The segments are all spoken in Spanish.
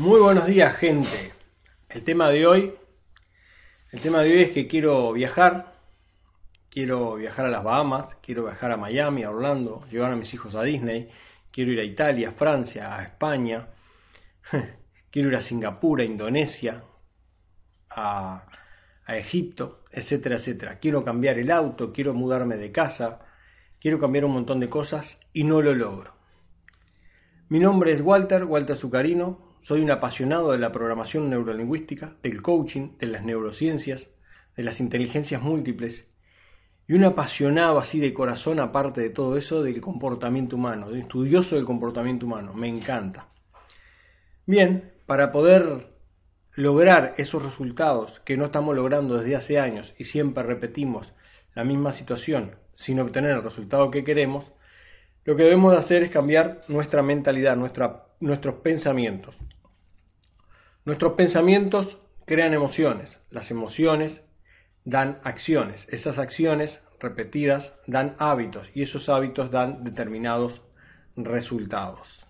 Muy buenos días, gente. El tema de hoy, el tema de hoy es que quiero viajar, quiero viajar a las Bahamas, quiero viajar a Miami, a Orlando, llevar a mis hijos a Disney, quiero ir a Italia, a Francia, a España, quiero ir a Singapur, a Indonesia, a, a Egipto, etcétera, etcétera. Quiero cambiar el auto, quiero mudarme de casa, quiero cambiar un montón de cosas y no lo logro. Mi nombre es Walter, Walter Zucarino, soy un apasionado de la programación neurolingüística, del coaching, de las neurociencias, de las inteligencias múltiples y un apasionado así de corazón, aparte de todo eso, del comportamiento humano, de estudioso del comportamiento humano. Me encanta. Bien, para poder lograr esos resultados que no estamos logrando desde hace años y siempre repetimos la misma situación sin obtener el resultado que queremos, lo que debemos de hacer es cambiar nuestra mentalidad, nuestra, nuestros pensamientos. Nuestros pensamientos crean emociones, las emociones dan acciones, esas acciones repetidas dan hábitos y esos hábitos dan determinados resultados.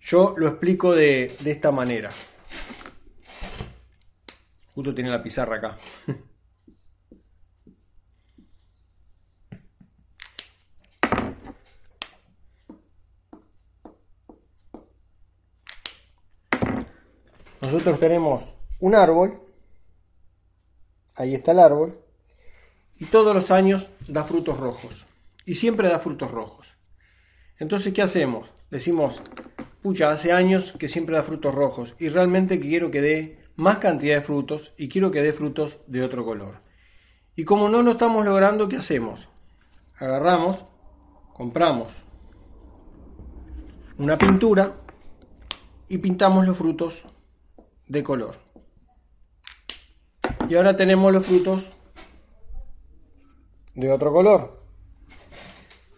Yo lo explico de, de esta manera. Justo tiene la pizarra acá. Nosotros tenemos un árbol, ahí está el árbol, y todos los años da frutos rojos, y siempre da frutos rojos. Entonces, ¿qué hacemos? Decimos, pucha, hace años que siempre da frutos rojos, y realmente quiero que dé más cantidad de frutos, y quiero que dé frutos de otro color. Y como no lo estamos logrando, ¿qué hacemos? Agarramos, compramos una pintura y pintamos los frutos de color. Y ahora tenemos los frutos de otro color.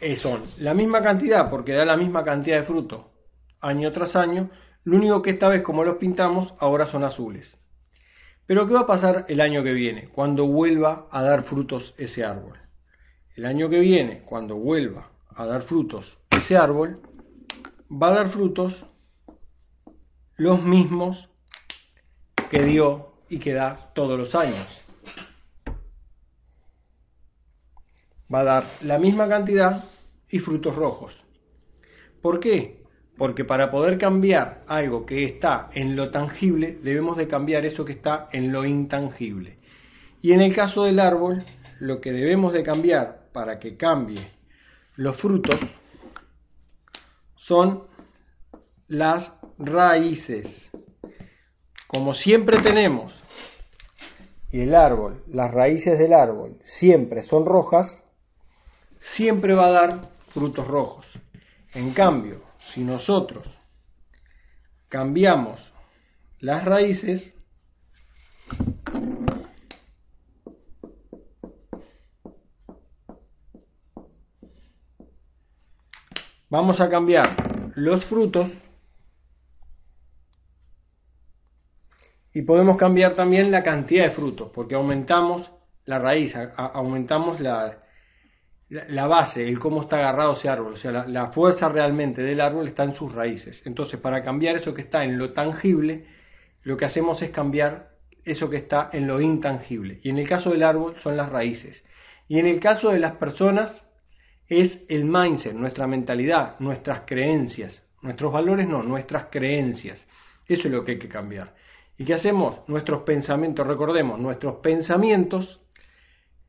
Eh, son la misma cantidad porque da la misma cantidad de fruto año tras año. Lo único que esta vez como los pintamos ahora son azules. Pero ¿qué va a pasar el año que viene cuando vuelva a dar frutos ese árbol? El año que viene cuando vuelva a dar frutos ese árbol va a dar frutos los mismos que dio y que da todos los años. Va a dar la misma cantidad y frutos rojos. ¿Por qué? Porque para poder cambiar algo que está en lo tangible, debemos de cambiar eso que está en lo intangible. Y en el caso del árbol, lo que debemos de cambiar para que cambie los frutos son las raíces como siempre tenemos, y el árbol, las raíces del árbol siempre son rojas, siempre va a dar frutos rojos. En cambio, si nosotros cambiamos las raíces, vamos a cambiar los frutos Y podemos cambiar también la cantidad de frutos, porque aumentamos la raíz, aumentamos la, la, base, el cómo está agarrado ese árbol. O sea, la, la, fuerza realmente del árbol está en sus raíces. Entonces, para cambiar eso que está en lo tangible, lo que hacemos es cambiar eso que está en lo intangible. Y en el caso del árbol son las raíces. Y en el caso de las personas es el mindset, nuestra mentalidad, nuestras creencias. Nuestros valores no, nuestras creencias. Eso es lo que hay que cambiar. ¿Y qué hacemos? Nuestros pensamientos, recordemos, nuestros pensamientos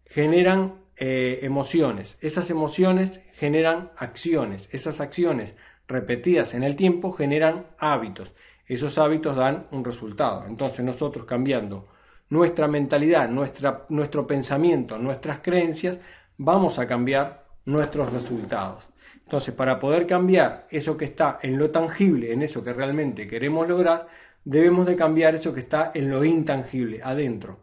generan eh, emociones. Esas emociones generan acciones. Esas acciones repetidas en el tiempo generan hábitos. Esos hábitos dan un resultado. Entonces nosotros cambiando nuestra mentalidad, nuestra, nuestro pensamiento, nuestras creencias, vamos a cambiar nuestros resultados. Entonces, para poder cambiar eso que está en lo tangible, en eso que realmente queremos lograr, debemos de cambiar eso que está en lo intangible, adentro.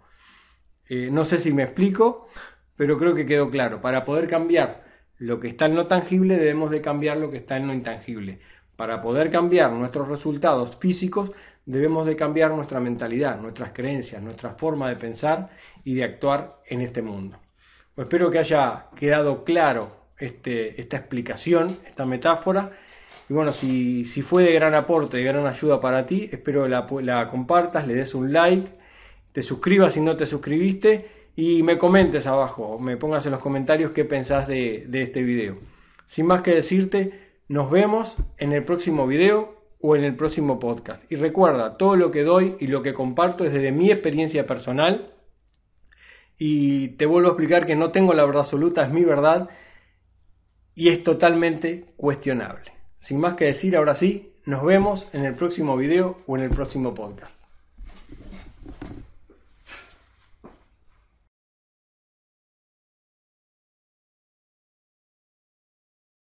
Eh, no sé si me explico, pero creo que quedó claro. Para poder cambiar lo que está en lo tangible, debemos de cambiar lo que está en lo intangible. Para poder cambiar nuestros resultados físicos, debemos de cambiar nuestra mentalidad, nuestras creencias, nuestra forma de pensar y de actuar en este mundo. Pues espero que haya quedado claro este, esta explicación, esta metáfora Y bueno, si, fue de gran aporte, de gran ayuda para ti, espero la, la compartas, le des un like, te suscribas si no te suscribiste y me comentes abajo, me pongas en los comentarios qué pensás de, de este video. Sin más que decirte, nos vemos en el próximo video o en el próximo podcast. Y recuerda, todo lo que doy y lo que comparto es desde mi experiencia personal. Y te vuelvo a explicar que no tengo la verdad absoluta, es mi verdad y es totalmente cuestionable. Sin más que decir, ahora sí, nos vemos en el próximo video o en el próximo podcast.